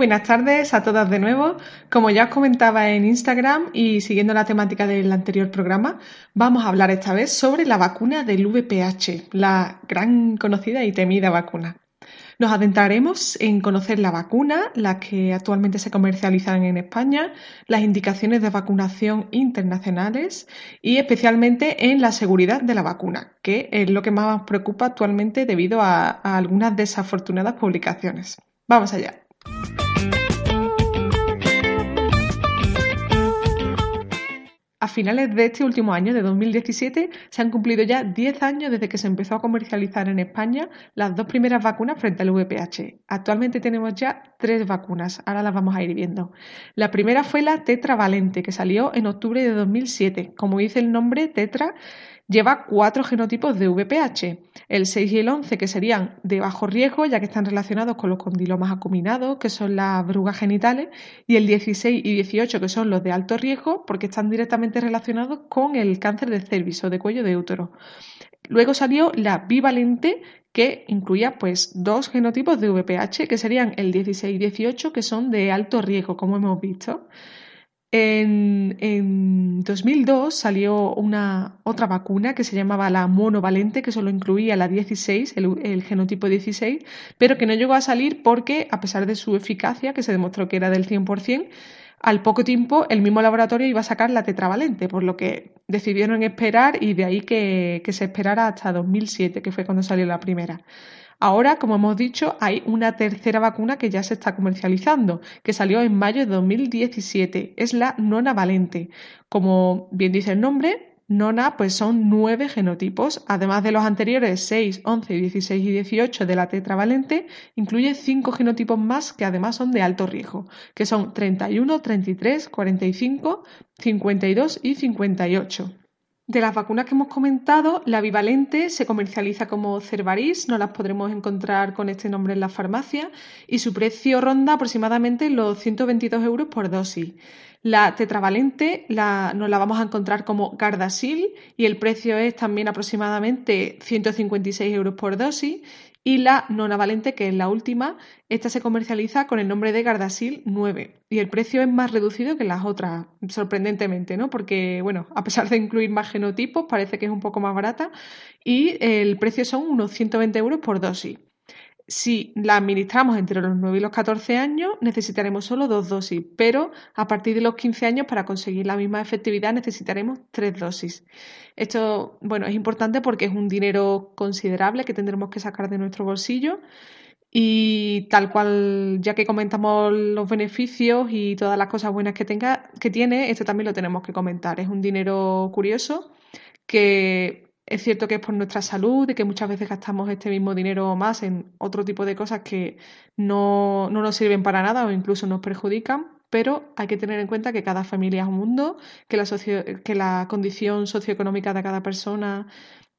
Buenas tardes a todas de nuevo. Como ya os comentaba en Instagram y siguiendo la temática del anterior programa, vamos a hablar esta vez sobre la vacuna del VPH, la gran conocida y temida vacuna. Nos adentraremos en conocer la vacuna, las que actualmente se comercializan en España, las indicaciones de vacunación internacionales y especialmente en la seguridad de la vacuna, que es lo que más nos preocupa actualmente debido a, a algunas desafortunadas publicaciones. Vamos allá. A finales de este último año, de 2017, se han cumplido ya 10 años desde que se empezó a comercializar en España las dos primeras vacunas frente al VPH. Actualmente tenemos ya tres vacunas, ahora las vamos a ir viendo. La primera fue la tetravalente, que salió en octubre de 2007. Como dice el nombre, tetra lleva cuatro genotipos de VPH, el 6 y el 11 que serían de bajo riesgo ya que están relacionados con los condilomas acuminados, que son las brugas genitales, y el 16 y 18 que son los de alto riesgo porque están directamente relacionados con el cáncer de cervix o de cuello de útero. Luego salió la bivalente que incluía pues dos genotipos de VPH que serían el 16 y 18 que son de alto riesgo como hemos visto. En, 2002 salió una otra vacuna que se llamaba la monovalente, que solo incluía la 16, el, genotipo 16, pero que no llegó a salir porque, a pesar de su eficacia, que se demostró que era del 100%, al poco tiempo el mismo laboratorio iba a sacar la tetravalente, por lo que decidieron esperar y de ahí que, se esperara hasta 2007, que fue cuando salió la primera. Ahora, como hemos dicho, hay una tercera vacuna que ya se está comercializando, que salió en mayo de 2017. Es la nona valente. Como bien dice el nombre, nona pues son nueve genotipos. Además de los anteriores 6, 11, 16 y 18 de la tetravalente, incluye cinco genotipos más que además son de alto riesgo, que son 31, 33, 45, 52 y 58. De las vacunas que hemos comentado, la bivalente se comercializa como Cervaris, no las podremos encontrar con este nombre en la farmacia y su precio ronda aproximadamente los 122 euros por dosis. La tetravalente la, nos la vamos a encontrar como Gardasil y el precio es también aproximadamente 156 euros por dosis y la nonavalente, que es la última, esta se comercializa con el nombre de Gardasil 9 y el precio es más reducido que las otras, sorprendentemente, ¿no? Porque, bueno, a pesar de incluir más genotipos, parece que es un poco más barata y el precio son unos 120 euros por dosis. Si la administramos entre los 9 y los 14 años, necesitaremos solo dos dosis, pero a partir de los 15 años, para conseguir la misma efectividad, necesitaremos tres dosis. Esto, bueno, es importante porque es un dinero considerable que tendremos que sacar de nuestro bolsillo y tal cual, ya que comentamos los beneficios y todas las cosas buenas que tenga, que tiene, esto también lo tenemos que comentar. Es un dinero curioso que es cierto que es por nuestra salud y que muchas veces gastamos este mismo dinero más en otro tipo de cosas que no, nos sirven para nada o incluso nos perjudican, pero hay que tener en cuenta que cada familia es un mundo, que la, que la condición socioeconómica de cada persona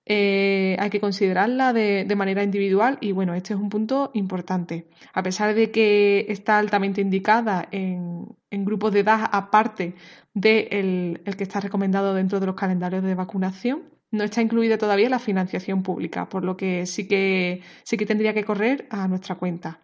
eh, hay que considerarla de, manera individual y bueno, este es un punto importante. A pesar de que está altamente indicada en, grupos de edad aparte del el que está recomendado dentro de los calendarios de vacunación, no está incluida todavía la financiación pública, por lo que sí que sí que tendría que correr a nuestra cuenta.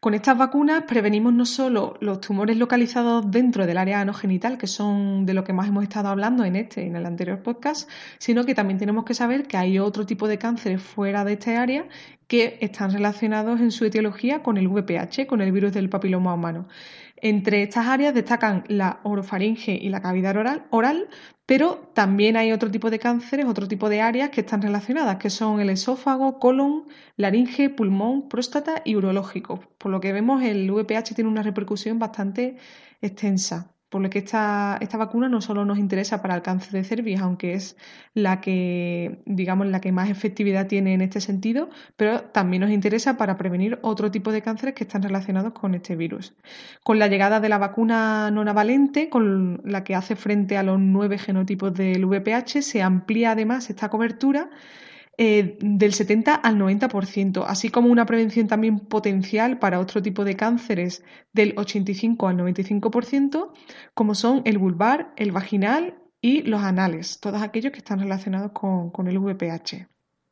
Con estas vacunas prevenimos no solo los tumores localizados dentro del área anogenital, que son de lo que más hemos estado hablando en este en el anterior podcast, sino que también tenemos que saber que hay otro tipo de cánceres fuera de esta área que están relacionados en su etiología con el VPH, con el virus del papiloma humano. Entre estas áreas destacan la orofaringe y la cavidad oral, oral, pero también hay otro tipo de cánceres, otro tipo de áreas que están relacionadas, que son el esófago, colon, laringe, pulmón, próstata y urológico. Por lo que vemos, el VPH tiene una repercusión bastante extensa por lo que esta, esta vacuna no solo nos interesa para el cáncer de cervix, aunque es la que, digamos, la que más efectividad tiene en este sentido, pero también nos interesa para prevenir otro tipo de cánceres que están relacionados con este virus. Con la llegada de la vacuna nonavalente, con la que hace frente a los nueve genotipos del VPH, se amplía además esta cobertura eh, del 70 al 90%, así como una prevención también potencial para otro tipo de cánceres del 85 al 95%, como son el vulvar, el vaginal y los anales, todos aquellos que están relacionados con, el VPH.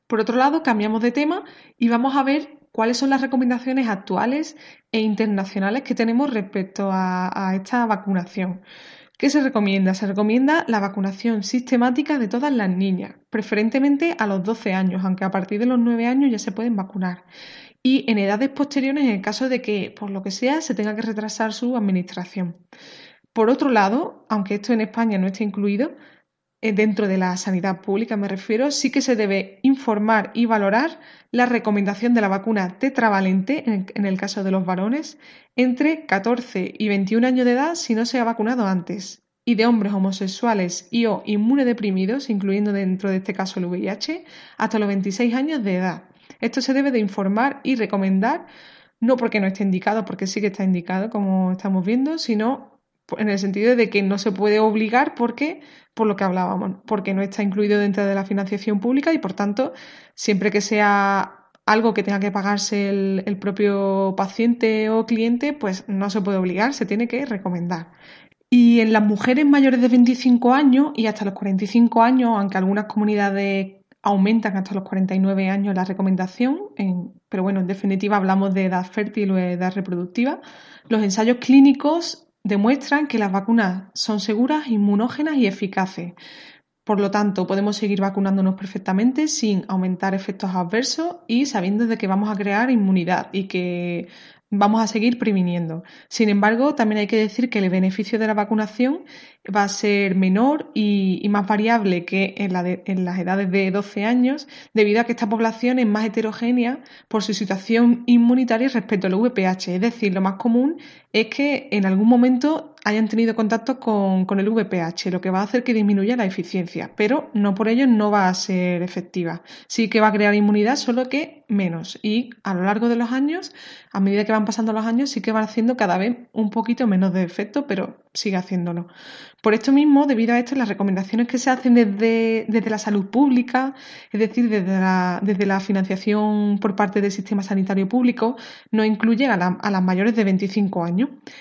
Por otro lado, cambiamos de tema y vamos a ver cuáles son las recomendaciones actuales e internacionales que tenemos respecto a esta vacunación. ¿Qué se recomienda? Se recomienda la vacunación sistemática de todas las niñas, preferentemente a los 12 años, aunque a partir de los 9 años ya se pueden vacunar. Y en edades posteriores en el caso de que, por lo que sea, se tenga que retrasar su administración. Por otro lado, aunque esto en España no esté incluido, dentro de la sanidad pública me refiero, sí que se debe informar y valorar la recomendación de la vacuna tetravalente, en el caso de los varones, entre 14 y 21 años de edad si no se ha vacunado antes, y de hombres homosexuales y o inmunodeprimidos, incluyendo dentro de este caso el VIH, hasta los 26 años de edad. Esto se debe de informar y recomendar, no porque no esté indicado, porque sí que está indicado, como estamos viendo, sino en el sentido de que no se puede obligar porque por lo que hablábamos, porque no está incluido dentro de la financiación pública y por tanto, siempre que sea algo que tenga que pagarse el, propio paciente o cliente, pues no se puede obligar, se tiene que recomendar. Y en las mujeres mayores de 25 años y hasta los 45 años, aunque algunas comunidades aumentan hasta los 49 años la recomendación, pero bueno, en definitiva hablamos de edad fértil o edad reproductiva, los ensayos clínicos demuestran que las vacunas son seguras, inmunógenas y eficaces. Por lo tanto, podemos seguir vacunándonos perfectamente sin aumentar efectos adversos y sabiendo de que vamos a crear inmunidad y que vamos a seguir previniendo. Sin embargo, también hay que decir que el beneficio de la vacunación va a ser menor y, más variable que en, las edades de 12 años, debido a que esta población es más heterogénea por su situación inmunitaria respecto al VPH. Es decir, lo más común es que en algún momento hayan tenido contacto con, el VPH, lo que va a hacer que disminuya la eficiencia, pero no por ello no va a ser efectiva. Sí que va a crear inmunidad, solo que menos. Y a lo largo de los años, a medida que van pasando los años, sí que van haciendo cada vez un poquito menos de efecto, pero sigue haciéndolo. Por esto mismo, debido a esto, las recomendaciones que se hacen desde, desde la salud pública, es decir, desde la, desde la, financiación por parte del sistema sanitario público, no incluyen a, las mayores de 25 años.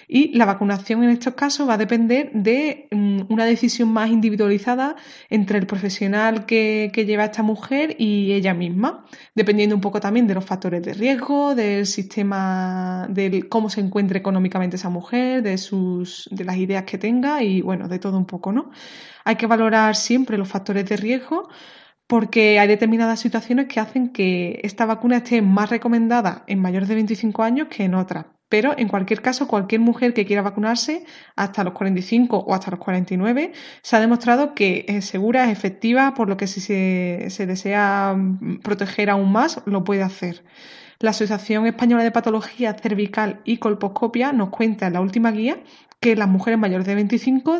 Y la vacunación en estos casos va a depender de mm, una decisión más individualizada entre el profesional que, lleva esta mujer y ella misma, dependiendo un poco también de los factores de riesgo, del sistema, de cómo se encuentre económicamente esa mujer, de, sus, de las ideas que tenga y, bueno, de todo un poco, ¿no? Hay que valorar siempre los factores de riesgo porque hay determinadas situaciones que hacen que esta vacuna esté más recomendada en mayores de 25 años que en otras. Pero en cualquier caso, cualquier mujer que quiera vacunarse hasta los 45 o hasta los 49 se ha demostrado que es segura, es efectiva, por lo que si se, se desea proteger aún más, lo puede hacer. La Asociación Española de Patología Cervical y Colposcopia nos cuenta en la última guía que las mujeres mayores de 25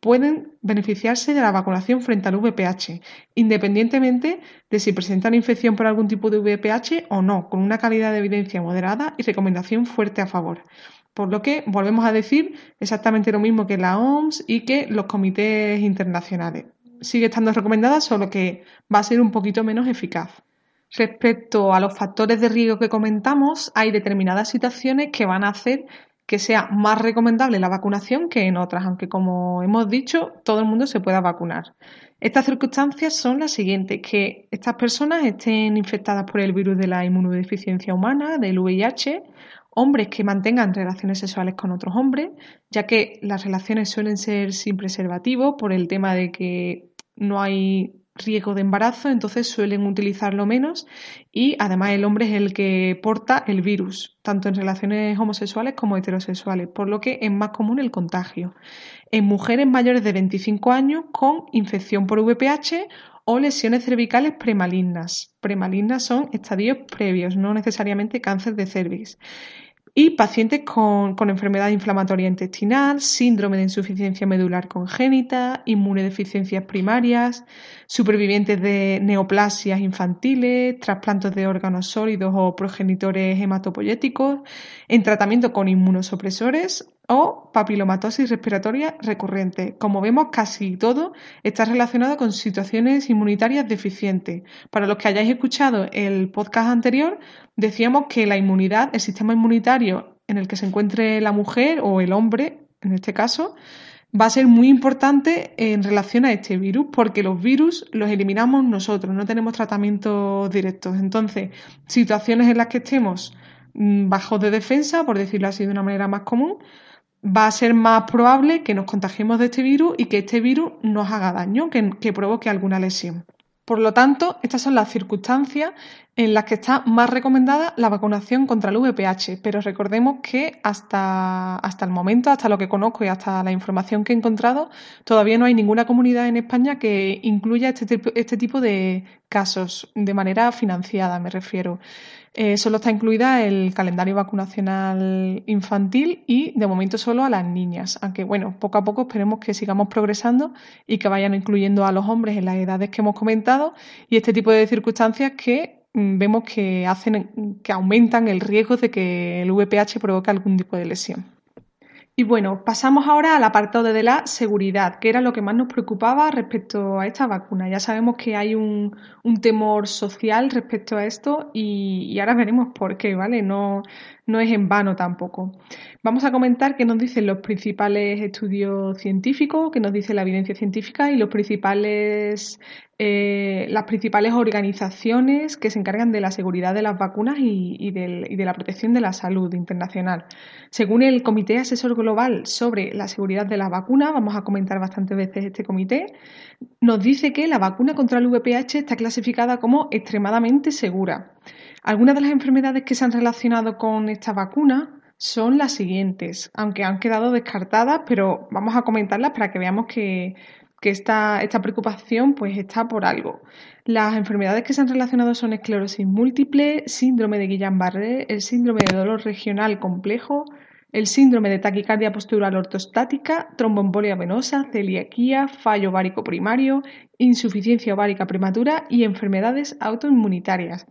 pueden beneficiarse de la vacunación frente al VPH, independientemente de si presentan infección por algún tipo de VPH o no, con una calidad de evidencia moderada y recomendación fuerte a favor. Por lo que volvemos a decir exactamente lo mismo que la OMS y que los comités internacionales. Sigue estando recomendada, solo que va a ser un poquito menos eficaz. Respecto a los factores de riesgo que comentamos, hay determinadas situaciones que van a hacer que sea más recomendable la vacunación que en otras, aunque como hemos dicho, todo el mundo se pueda vacunar. Estas circunstancias son las siguientes, que estas personas estén infectadas por el virus de la inmunodeficiencia humana, del VIH, hombres que mantengan relaciones sexuales con otros hombres, ya que las relaciones suelen ser sin preservativo por el tema de que no hay riesgo de embarazo, entonces suelen utilizarlo menos y además el hombre es el que porta el virus, tanto en relaciones homosexuales como heterosexuales, por lo que es más común el contagio. En mujeres mayores de 25 años con infección por VPH o lesiones cervicales premalignas. Premalignas son estadios previos, no necesariamente cáncer de cervix y pacientes con, enfermedad inflamatoria intestinal, síndrome de insuficiencia medular congénita, inmunodeficiencias primarias, supervivientes de neoplasias infantiles, trasplantes de órganos sólidos o progenitores hematopoyéticos, en tratamiento con inmunosupresores o papilomatosis respiratoria recurrente. Como vemos, casi todo está relacionado con situaciones inmunitarias deficientes. Para los que hayáis escuchado el podcast anterior, decíamos que la inmunidad, el sistema inmunitario en el que se encuentre la mujer o el hombre, en este caso, va a ser muy importante en relación a este virus, porque los virus los eliminamos nosotros, no tenemos tratamientos directos. Entonces, situaciones en las que estemos mm, bajos de defensa, por decirlo así de una manera más común, va a ser más probable que nos contagiemos de este virus y que este virus nos haga daño, que, provoque alguna lesión. Por lo tanto, estas son las circunstancias en las que está más recomendada la vacunación contra el VPH, pero recordemos que hasta, hasta el momento, hasta lo que conozco y hasta la información que he encontrado, todavía no hay ninguna comunidad en España que incluya este, este tipo de casos de manera financiada, me refiero. Eh, solo está incluida el calendario vacunacional infantil y de momento solo a las niñas. Aunque bueno, poco a poco esperemos que sigamos progresando y que vayan incluyendo a los hombres en las edades que hemos comentado y este tipo de circunstancias que mm, vemos que hacen que aumentan el riesgo de que el VPH provoque algún tipo de lesión. Y bueno, pasamos ahora al apartado de la seguridad, que era lo que más nos preocupaba respecto a esta vacuna. Ya sabemos que hay un, temor social respecto a esto y, ahora veremos por qué, ¿vale? No, no es en vano tampoco. Vamos a comentar qué nos dicen los principales estudios científicos, qué nos dice la evidencia científica y los principales, eh, las principales organizaciones que se encargan de la seguridad de las vacunas y, de la protección de la salud internacional. Según el Comité Asesor Global sobre la Seguridad de las Vacunas, vamos a comentar bastantes veces este comité, nos dice que la vacuna contra el VPH está clasificada como extremadamente segura. Algunas de las enfermedades que se han relacionado con esta vacuna son las siguientes, aunque han quedado descartadas, pero vamos a comentarlas para que veamos que, esta, esta, preocupación pues está por algo. Las enfermedades que se han relacionado son esclerosis múltiple, síndrome de Guillain-Barré, el síndrome de dolor regional complejo, el síndrome de taquicardia postural ortostática, tromboembolia venosa, celiaquía, fallo ovárico primario, insuficiencia ovárica prematura y enfermedades autoinmunitarias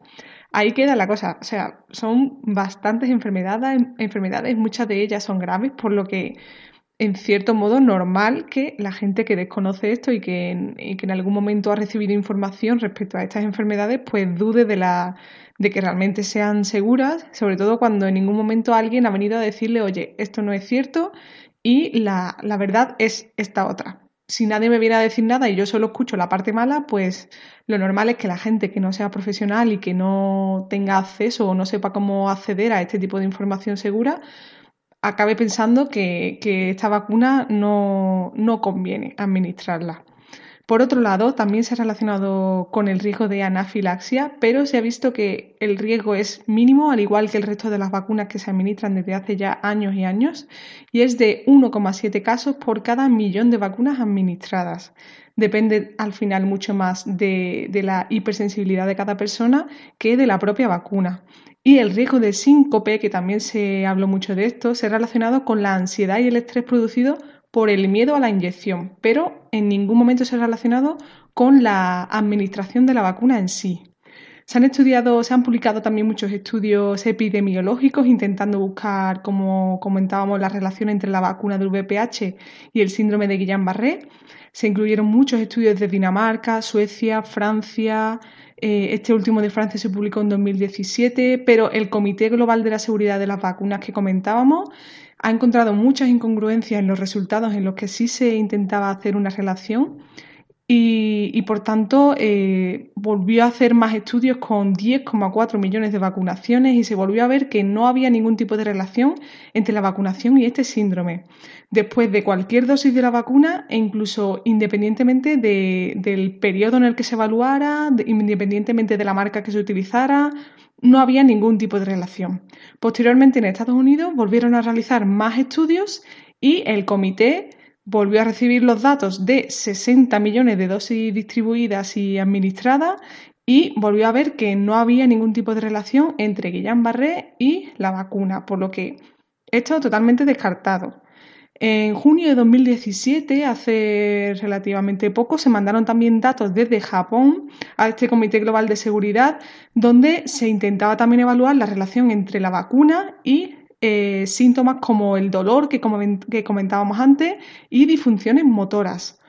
ahí queda la cosa. O sea, son bastantes enfermedades, enfermedades, muchas de ellas son graves, por lo que en cierto modo normal que la gente que desconoce esto y que, en, que en algún momento ha recibido información respecto a estas enfermedades, pues dude de la de que realmente sean seguras, sobre todo cuando en ningún momento alguien ha venido a decirle, oye, esto no es cierto y la, la verdad es esta otra si nadie me viene a decir nada y yo solo escucho la parte mala, pues lo normal es que la gente que no sea profesional y que no tenga acceso o no sepa cómo acceder a este tipo de información segura, acabe pensando que, esta vacuna no, no conviene administrarla. Por otro lado, también se ha relacionado con el riesgo de anafilaxia, pero se ha visto que el riesgo es mínimo, al igual que el resto de las vacunas que se administran desde hace ya años y años, y es de 1,7 casos por cada millón de vacunas administradas. Depende al final mucho más de, de la hipersensibilidad de cada persona que de la propia vacuna. Y el riesgo de síncope, que también se habló mucho de esto, se ha relacionado con la ansiedad y el estrés producido por el miedo a la inyección, pero en ningún momento se ha relacionado con la administración de la vacuna en sí. Se han estudiado, se han publicado también muchos estudios epidemiológicos intentando buscar, como comentábamos, la relación entre la vacuna del VPH y el síndrome de Guillain-Barré. Se incluyeron muchos estudios de Dinamarca, Suecia, Francia. Eh, este último de Francia se publicó en 2017, pero el Comité Global de la Seguridad de las Vacunas que comentábamos ha encontrado muchas incongruencias en los resultados en los que sí se intentaba hacer una relación y, por tanto eh, volvió a hacer más estudios con 10,4 millones de vacunaciones y se volvió a ver que no había ningún tipo de relación entre la vacunación y este síndrome. Después de cualquier dosis de la vacuna e incluso independientemente del periodo en el que se evaluara, independientemente de la marca que se utilizara, no había ningún tipo de relación. Posteriormente en Estados Unidos volvieron a realizar más estudios y el comité volvió a recibir los datos de 60 millones de dosis distribuidas y administradas y volvió a ver que no había ningún tipo de relación entre Guillain-Barré y la vacuna, por lo que esto totalmente descartado. En junio de 2017, hace relativamente poco, se mandaron también datos desde Japón a este Comité Global de Seguridad, donde se intentaba también evaluar la relación entre la vacuna y eh, síntomas como el dolor que, comentábamos antes y disfunciones motoras.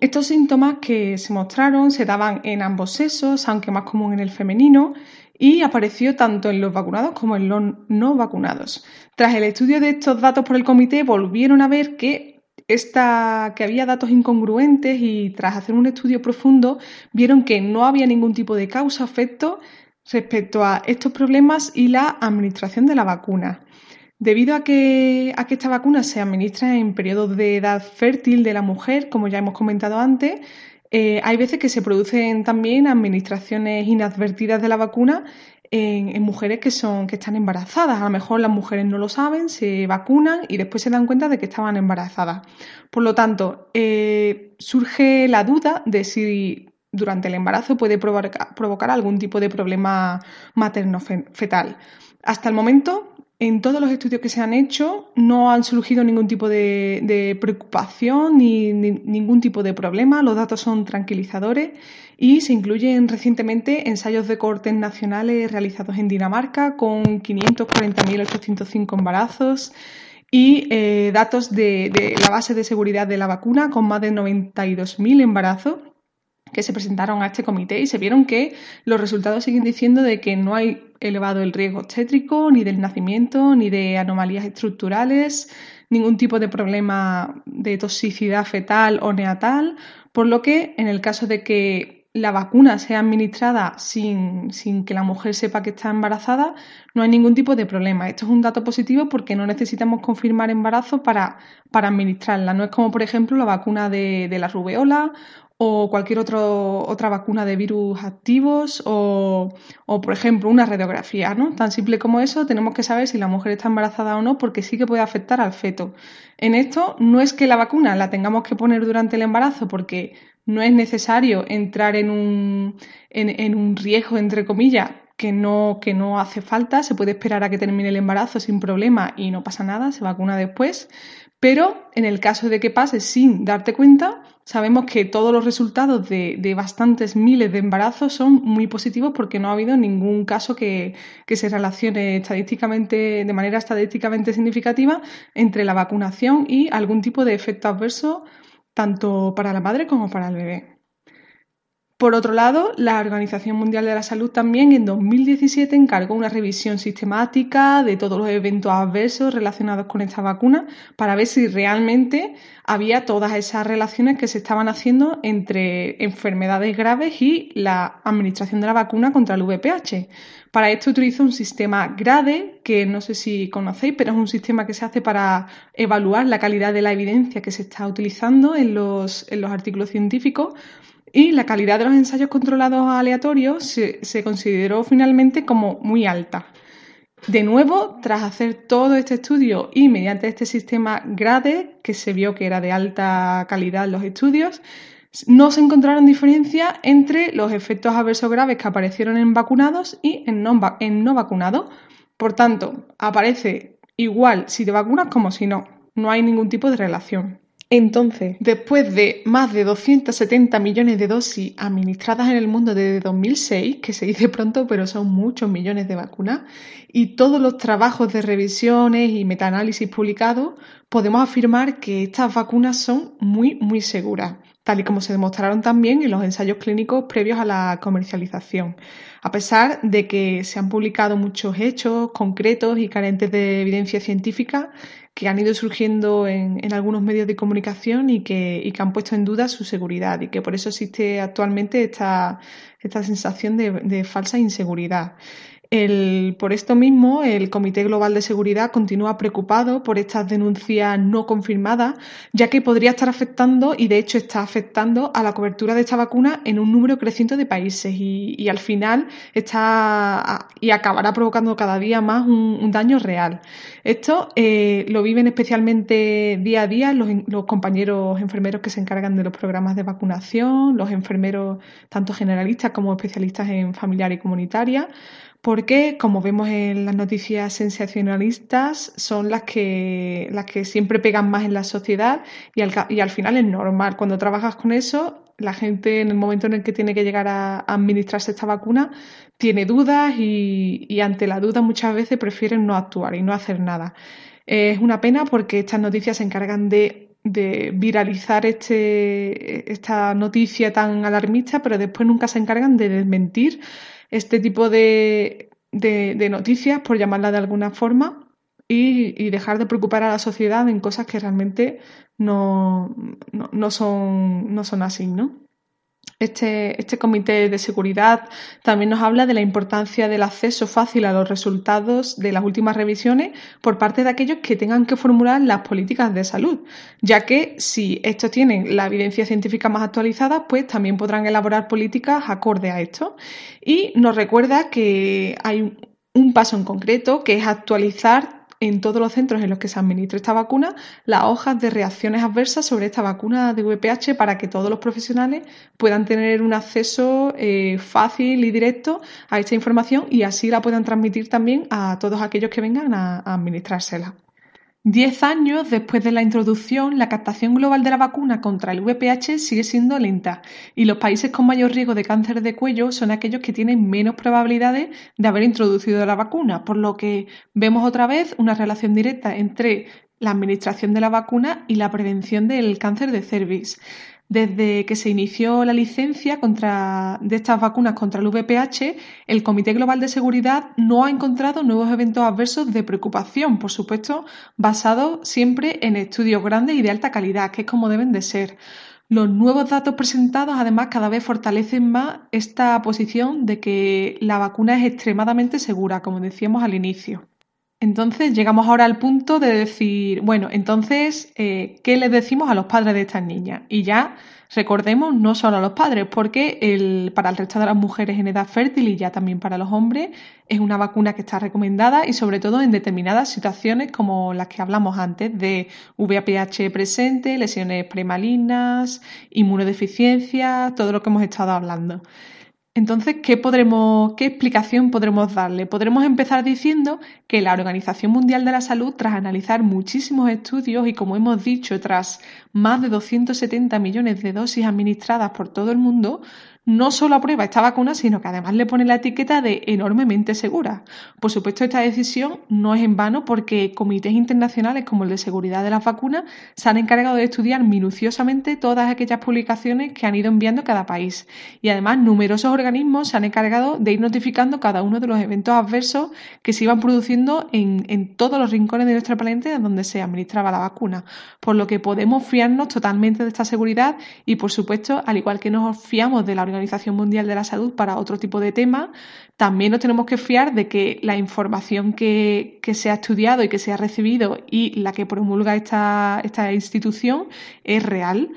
Estos síntomas que se mostraron se daban en ambos sexos, aunque más común en el femenino, y apareció tanto en los vacunados como en los no vacunados. Tras el estudio de estos datos por el comité, volvieron a ver que, que había datos incongruentes y tras hacer un estudio profundo, vieron que no había ningún tipo de causa-efecto respecto a estos problemas y la administración de la vacuna. Debido a que, a que esta vacuna se administra en periodos de edad fértil de la mujer, como ya hemos comentado antes, eh, hay veces que se producen también administraciones inadvertidas de la vacuna en, mujeres que, son, que están embarazadas. A lo mejor las mujeres no lo saben, se vacunan y después se dan cuenta de que estaban embarazadas. Por lo tanto, eh, surge la duda de si durante el embarazo puede provocar, algún tipo de problema materno-fetal. Hasta el momento, en todos los estudios que se han hecho, no han surgido ningún tipo de, preocupación ni, ningún tipo de problema. Los datos son tranquilizadores y se incluyen recientemente ensayos de cortes nacionales realizados en Dinamarca con 540.805 embarazos y eh, datos de, de la base de seguridad de la vacuna con más de 92.000 embarazos que se presentaron a este comité y se vieron que los resultados siguen diciendo de que no hay elevado el riesgo obstétrico, ni del nacimiento, ni de anomalías estructurales, ningún tipo de problema de toxicidad fetal o neatal, por lo que en el caso de que la vacuna sea administrada sin, sin, que la mujer sepa que está embarazada, no hay ningún tipo de problema. Esto es un dato positivo porque no necesitamos confirmar embarazo para, para administrarla. No es como, por ejemplo, la vacuna de, de la rubeola o cualquier otro, otra vacuna de virus activos o, o, por ejemplo, una radiografía, ¿no? Tan simple como eso, tenemos que saber si la mujer está embarazada o no porque sí que puede afectar al feto. En esto no es que la vacuna la tengamos que poner durante el embarazo porque no es necesario entrar en un, en, un riesgo, entre comillas, que no, que no hace falta, se puede esperar a que termine el embarazo sin problema y no pasa nada, se vacuna después, pero en el caso de que pase sin darte cuenta, sabemos que todos los resultados de, bastantes miles de embarazos son muy positivos porque no ha habido ningún caso que, que, se relacione estadísticamente, de manera estadísticamente significativa entre la vacunación y algún tipo de efecto adverso tanto para la madre como para el bebé. Por otro lado, la Organización Mundial de la Salud también en 2017 encargó una revisión sistemática de todos los eventos adversos relacionados con esta vacuna para ver si realmente había todas esas relaciones que se estaban haciendo entre enfermedades graves y la administración de la vacuna contra el VPH. Para esto utilizo un sistema GRADE, que no sé si conocéis, pero es un sistema que se hace para evaluar la calidad de la evidencia que se está utilizando en los, en los artículos científicos y la calidad de los ensayos controlados aleatorios se, consideró finalmente como muy alta. De nuevo, tras hacer todo este estudio y mediante este sistema GRADE, que se vio que era de alta calidad los estudios, no se encontraron diferencias entre los efectos adversos graves que aparecieron en vacunados y en no, en no vacunados. Por tanto, aparece igual si te vacunas como si no. No hay ningún tipo de relación. Entonces, después de más de 270 millones de dosis administradas en el mundo desde 2006, que se dice pronto, pero son muchos millones de vacunas, y todos los trabajos de revisiones y metaanálisis publicados, podemos afirmar que estas vacunas son muy, muy seguras, tal y como se demostraron también en los ensayos clínicos previos a la comercialización. A pesar de que se han publicado muchos hechos concretos y carentes de evidencia científica que han ido surgiendo en, algunos medios de comunicación y que, han puesto en duda su seguridad y que por eso existe actualmente esta, esta sensación de falsa inseguridad por esto mismo, el Comité Global de Seguridad continúa preocupado por estas denuncias no confirmadas, ya que podría estar afectando, y de hecho está afectando, a la cobertura de esta vacuna en un número creciente de países y, al final está y acabará provocando cada día más un, daño real. Esto eh, lo viven especialmente día a día los, los compañeros enfermeros que se encargan de los programas de vacunación, los enfermeros tanto generalistas como especialistas en familiar y comunitaria porque, como vemos en las noticias sensacionalistas, son las que, las que siempre pegan más en la sociedad y al, final es normal. Cuando trabajas con eso, la gente en el momento en el que tiene que llegar a, administrarse esta vacuna tiene dudas y, y, ante la duda muchas veces prefieren no actuar y no hacer nada. Es una pena porque estas noticias se encargan de, de viralizar este, esta noticia tan alarmista, pero después nunca se encargan de desmentir este tipo de, de, noticias, por llamarla de alguna forma, y, y, dejar de preocupar a la sociedad en cosas que realmente no, no, no, son, no son así, ¿no? Este, este, comité de seguridad también nos habla de la importancia del acceso fácil a los resultados de las últimas revisiones por parte de aquellos que tengan que formular las políticas de salud, ya que si estos tienen la evidencia científica más actualizada, pues también podrán elaborar políticas acorde a esto. Y nos recuerda que hay un paso en concreto, que es actualizar en todos los centros en los que se administra esta vacuna las hojas de reacciones adversas sobre esta vacuna de VPH para que todos los profesionales puedan tener un acceso eh, fácil y directo a esta información y así la puedan transmitir también a todos aquellos que vengan a administrársela. Diez años después de la introducción, la captación global de la vacuna contra el VPH sigue siendo lenta y los países con mayor riesgo de cáncer de cuello son aquellos que tienen menos probabilidades de haber introducido la vacuna, por lo que vemos otra vez una relación directa entre la administración de la vacuna y la prevención del cáncer de cervix. Desde que se inició la licencia contra, de estas vacunas contra el VPH, el Comité Global de Seguridad no ha encontrado nuevos eventos adversos de preocupación, por supuesto, basados siempre en estudios grandes y de alta calidad, que es como deben de ser. Los nuevos datos presentados además cada vez fortalecen más esta posición de que la vacuna es extremadamente segura, como decíamos al inicio. Entonces llegamos ahora al punto de decir, bueno, entonces, eh, ¿qué les decimos a los padres de estas niñas? Y ya recordemos, no solo a los padres, porque el, para el resto de las mujeres en edad fértil y ya también para los hombres es una vacuna que está recomendada y sobre todo en determinadas situaciones como las que hablamos antes de VAPH presente, lesiones premalignas, inmunodeficiencia, todo lo que hemos estado hablando. Entonces, ¿qué, podremos, ¿qué explicación podremos darle? Podremos empezar diciendo que la Organización Mundial de la Salud, tras analizar muchísimos estudios y, como hemos dicho, tras más de 270 millones de dosis administradas por todo el mundo, no solo aprueba esta vacuna, sino que además le pone la etiqueta de enormemente segura. Por supuesto, esta decisión no es en vano porque comités internacionales como el de seguridad de las vacunas se han encargado de estudiar minuciosamente todas aquellas publicaciones que han ido enviando cada país. Y además, numerosos organismos se han encargado de ir notificando cada uno de los eventos adversos que se iban produciendo en, en todos los rincones de nuestro planeta donde se administraba la vacuna. Por lo que podemos fiarnos totalmente de esta seguridad y, por supuesto, al igual que nos fiamos de la organización Organización Mundial de la Salud para otro tipo de temas, también nos tenemos que fiar de que la información que, se ha estudiado y que se ha recibido y la que promulga esta, esta institución es real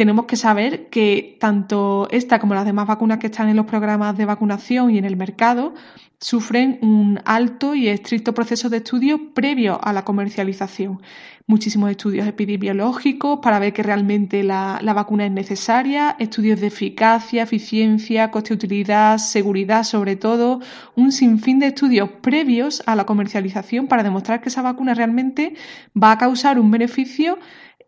tenemos que saber que tanto esta como las demás vacunas que están en los programas de vacunación y en el mercado sufren un alto y estricto proceso de estudio previo a la comercialización. Muchísimos estudios epidemiológicos para ver que realmente la, vacuna es necesaria, estudios de eficacia, eficiencia, coste-utilidad, seguridad sobre todo, un sinfín de estudios previos a la comercialización para demostrar que esa vacuna realmente va a causar un beneficio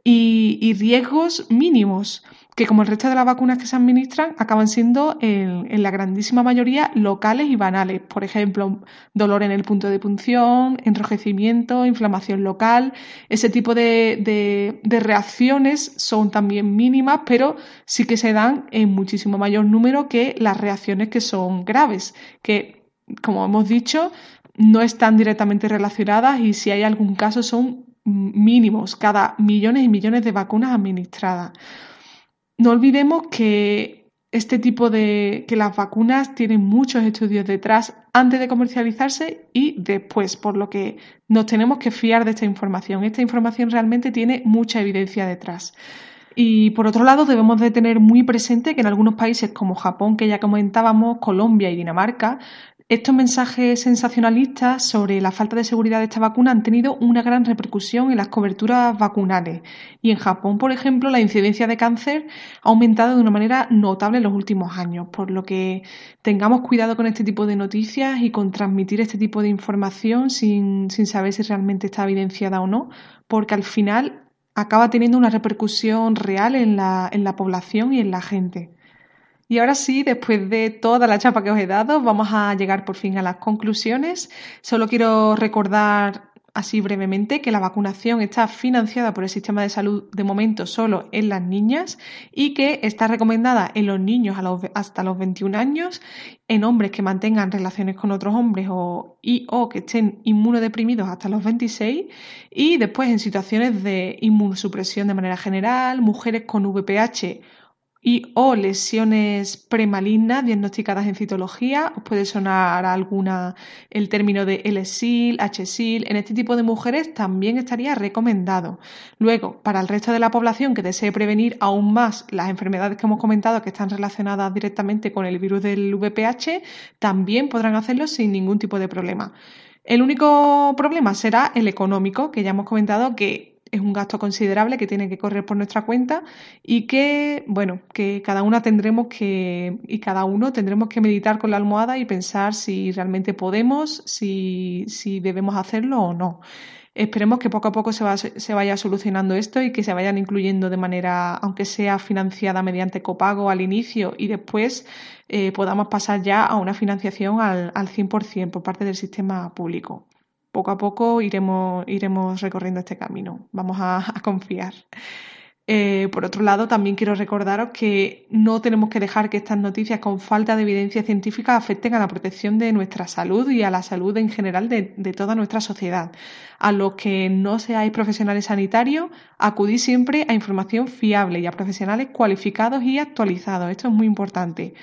y, riesgos mínimos, que como el resto de las vacunas que se administran, acaban siendo en, la grandísima mayoría locales y banales. Por ejemplo, dolor en el punto de punción, enrojecimiento, inflamación local. Ese tipo de, de reacciones son también mínimas, pero sí que se dan en muchísimo mayor número que las reacciones que son graves, que, como hemos dicho, no están directamente relacionadas y si hay algún caso son mínimos cada millones y millones de vacunas administradas. No olvidemos que este tipo de que las vacunas tienen muchos estudios detrás antes de comercializarse y después, por lo que nos tenemos que fiar de esta información. Esta información realmente tiene mucha evidencia detrás. Y por otro lado, debemos de tener muy presente que en algunos países como Japón, que ya comentábamos, Colombia y Dinamarca, estos mensajes sensacionalistas sobre la falta de seguridad de esta vacuna han tenido una gran repercusión en las coberturas vacunales. Y en Japón, por ejemplo, la incidencia de cáncer ha aumentado de una manera notable en los últimos años, por lo que tengamos cuidado con este tipo de noticias y con transmitir este tipo de información sin, sin saber si realmente está evidenciada o no, porque al final acaba teniendo una repercusión real en la, en la población y en la gente. Y ahora sí, después de toda la chapa que os he dado, vamos a llegar por fin a las conclusiones. Solo quiero recordar así brevemente que la vacunación está financiada por el sistema de salud de momento solo en las niñas y que está recomendada en los niños hasta los 21 años, en hombres que mantengan relaciones con otros hombres o, y o que estén inmunodeprimidos hasta los 26 y después en situaciones de inmunosupresión de manera general, mujeres con VPH y o lesiones premalignas diagnosticadas en citología. Os puede sonar alguna el término de L-SIL, H-SIL. En este tipo de mujeres también estaría recomendado. Luego, para el resto de la población que desee prevenir aún más las enfermedades que hemos comentado que están relacionadas directamente con el virus del VPH, también podrán hacerlo sin ningún tipo de problema. El único problema será el económico, que ya hemos comentado que es un gasto considerable que tiene que correr por nuestra cuenta y que, bueno, que cada una tendremos que, y cada uno tendremos que meditar con la almohada y pensar si realmente podemos, si, si debemos hacerlo o no. Esperemos que poco a poco se, se, vaya solucionando esto y que se vayan incluyendo de manera, aunque sea financiada mediante copago al inicio y después eh, podamos pasar ya a una financiación al, al 100% por parte del sistema público poco a poco iremos, iremos recorriendo este camino. Vamos a, confiar. Eh, por otro lado, también quiero recordaros que no tenemos que dejar que estas noticias con falta de evidencia científica afecten a la protección de nuestra salud y a la salud en general de, de toda nuestra sociedad. A los que no seáis profesionales sanitarios, acudid siempre a información fiable y a profesionales cualificados y actualizados. Esto es muy importante.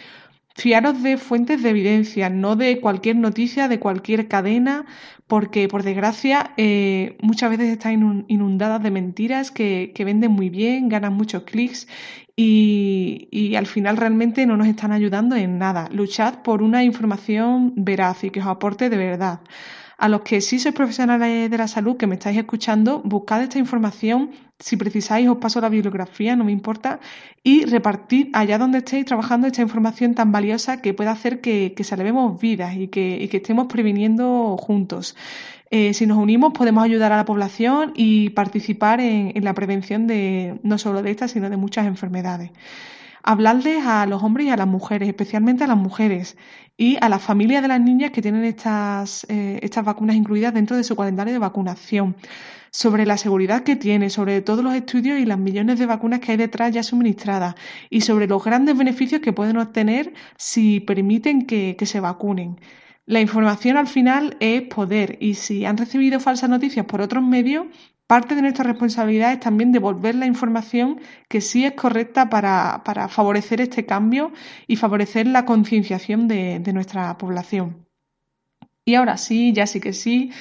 Fiaros de fuentes de evidencia, no de cualquier noticia, de cualquier cadena, porque por desgracia eh, muchas veces están inundadas de mentiras que, venden muy bien, ganan muchos clics y, y, al final realmente no nos están ayudando en nada. Luchad por una información veraz y que os aporte de verdad. A los que sí sois profesionales de la salud que me estáis escuchando, buscad esta información. Si precisáis, os paso la bibliografía, no me importa. Y repartid allá donde estéis trabajando esta información tan valiosa que pueda hacer que, que salvemos vidas y que, estemos previniendo juntos. Eh, si nos unimos, podemos ayudar a la población y participar en, en la prevención de no solo de estas, sino de muchas enfermedades hablarles a los hombres y a las mujeres, especialmente a las mujeres y a las familias de las niñas que tienen estas, eh, estas vacunas incluidas dentro de su calendario de vacunación, sobre la seguridad que tiene, sobre todos los estudios y las millones de vacunas que hay detrás ya suministradas y sobre los grandes beneficios que pueden obtener si permiten que, que se vacunen. La información al final es poder y si han recibido falsas noticias por otros medios, Parte de nuestra responsabilidad es también devolver la información que sí es correcta para, favorecer este cambio y favorecer la concienciación de, de nuestra población. Y ahora sí, ya sí que sí,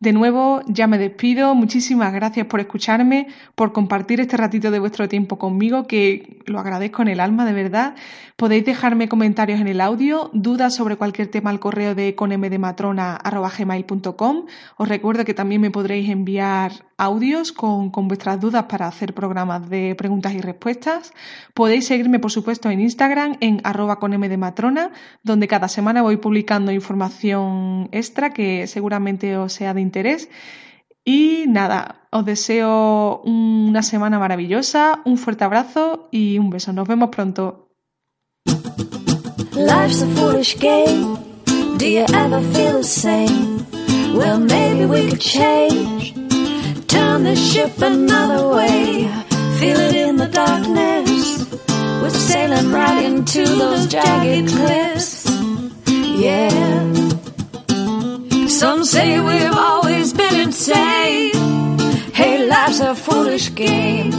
de nuevo, ya me despido. Muchísimas gracias por escucharme, por compartir este ratito de vuestro tiempo conmigo, que lo agradezco en el alma, de verdad. Podéis dejarme comentarios en el audio, dudas sobre cualquier tema al correo de conmdematrona.gmail.com. Os recuerdo que también me podréis enviar audios con, con vuestras dudas para hacer programas de preguntas y respuestas. Podéis seguirme, por supuesto, en Instagram, en arroba conmdematrona, donde cada semana voy publicando información extra que seguramente os sea de interés. Y nada, os deseo una semana maravillosa, un fuerte abrazo y un beso. Nos vemos pronto. Life's a foolish game. Do you ever feel the same? Well, maybe we could change. Turn the ship another way. Feel it in the darkness. We're sailing right into those jagged cliffs. Yeah. Some say we've always been insane. Hey, life's a foolish game.